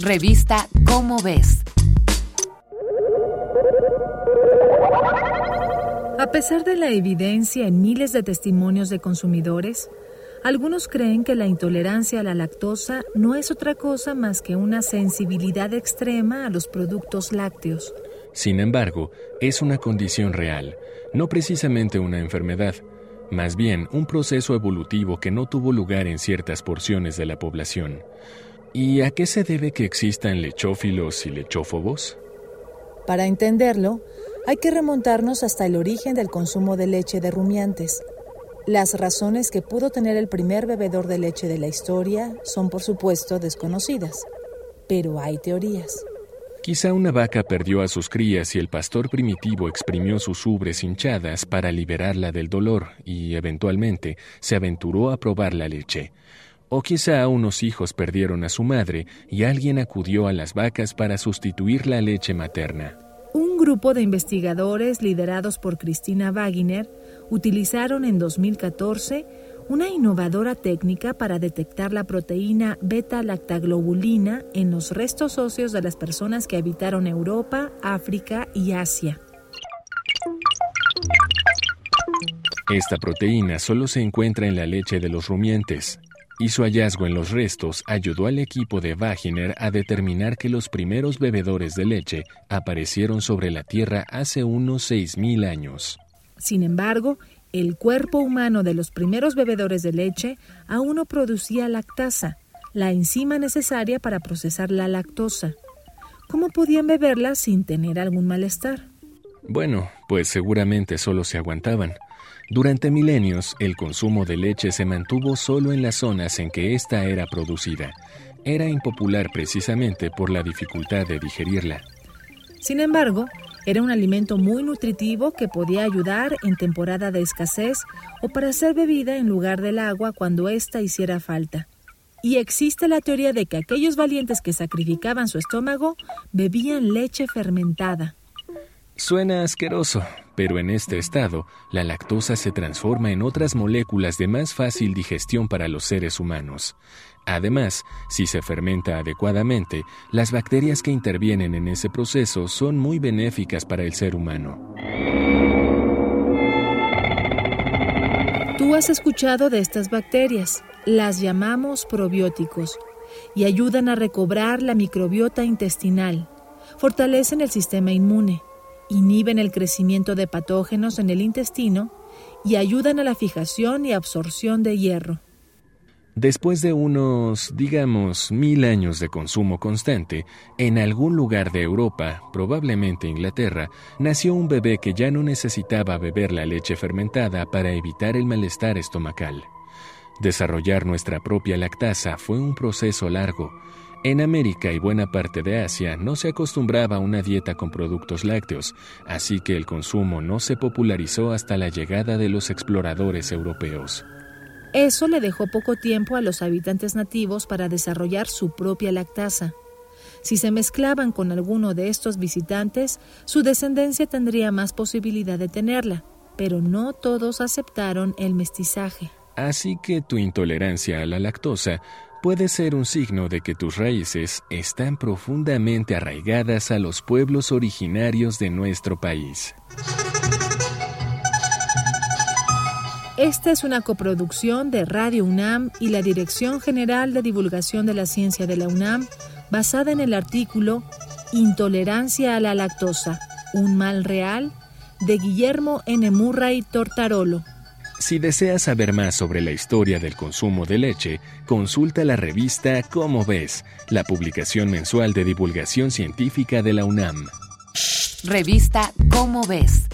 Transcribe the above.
Revista Cómo ves. A pesar de la evidencia en miles de testimonios de consumidores, algunos creen que la intolerancia a la lactosa no es otra cosa más que una sensibilidad extrema a los productos lácteos. Sin embargo, es una condición real, no precisamente una enfermedad, más bien un proceso evolutivo que no tuvo lugar en ciertas porciones de la población. ¿Y a qué se debe que existan lechófilos y lechófobos? Para entenderlo, hay que remontarnos hasta el origen del consumo de leche de rumiantes. Las razones que pudo tener el primer bebedor de leche de la historia son por supuesto desconocidas, pero hay teorías. Quizá una vaca perdió a sus crías y el pastor primitivo exprimió sus ubres hinchadas para liberarla del dolor y, eventualmente, se aventuró a probar la leche. O quizá unos hijos perdieron a su madre y alguien acudió a las vacas para sustituir la leche materna. Un grupo de investigadores liderados por Cristina Wagner utilizaron en 2014 una innovadora técnica para detectar la proteína beta-lactaglobulina en los restos óseos de las personas que habitaron Europa, África y Asia. Esta proteína solo se encuentra en la leche de los rumiantes, y su hallazgo en los restos ayudó al equipo de Wagner a determinar que los primeros bebedores de leche aparecieron sobre la Tierra hace unos 6.000 años. Sin embargo, el cuerpo humano de los primeros bebedores de leche aún no producía lactasa, la enzima necesaria para procesar la lactosa. ¿Cómo podían beberla sin tener algún malestar? Bueno, pues seguramente solo se aguantaban. Durante milenios, el consumo de leche se mantuvo solo en las zonas en que ésta era producida. Era impopular precisamente por la dificultad de digerirla. Sin embargo, era un alimento muy nutritivo que podía ayudar en temporada de escasez o para ser bebida en lugar del agua cuando ésta hiciera falta. Y existe la teoría de que aquellos valientes que sacrificaban su estómago bebían leche fermentada. Suena asqueroso, pero en este estado, la lactosa se transforma en otras moléculas de más fácil digestión para los seres humanos. Además, si se fermenta adecuadamente, las bacterias que intervienen en ese proceso son muy benéficas para el ser humano. Tú has escuchado de estas bacterias, las llamamos probióticos, y ayudan a recobrar la microbiota intestinal, fortalecen el sistema inmune, inhiben el crecimiento de patógenos en el intestino y ayudan a la fijación y absorción de hierro. Después de unos, digamos, mil años de consumo constante, en algún lugar de Europa, probablemente Inglaterra, nació un bebé que ya no necesitaba beber la leche fermentada para evitar el malestar estomacal. Desarrollar nuestra propia lactasa fue un proceso largo, en América y buena parte de Asia no se acostumbraba a una dieta con productos lácteos, así que el consumo no se popularizó hasta la llegada de los exploradores europeos. Eso le dejó poco tiempo a los habitantes nativos para desarrollar su propia lactasa. Si se mezclaban con alguno de estos visitantes, su descendencia tendría más posibilidad de tenerla, pero no todos aceptaron el mestizaje. Así que tu intolerancia a la lactosa puede ser un signo de que tus raíces están profundamente arraigadas a los pueblos originarios de nuestro país. Esta es una coproducción de Radio UNAM y la Dirección General de Divulgación de la Ciencia de la UNAM, basada en el artículo Intolerancia a la lactosa, un mal real, de Guillermo N. Murray Tortarolo. Si deseas saber más sobre la historia del consumo de leche, consulta la revista Cómo ves, la publicación mensual de divulgación científica de la UNAM. Revista Cómo ves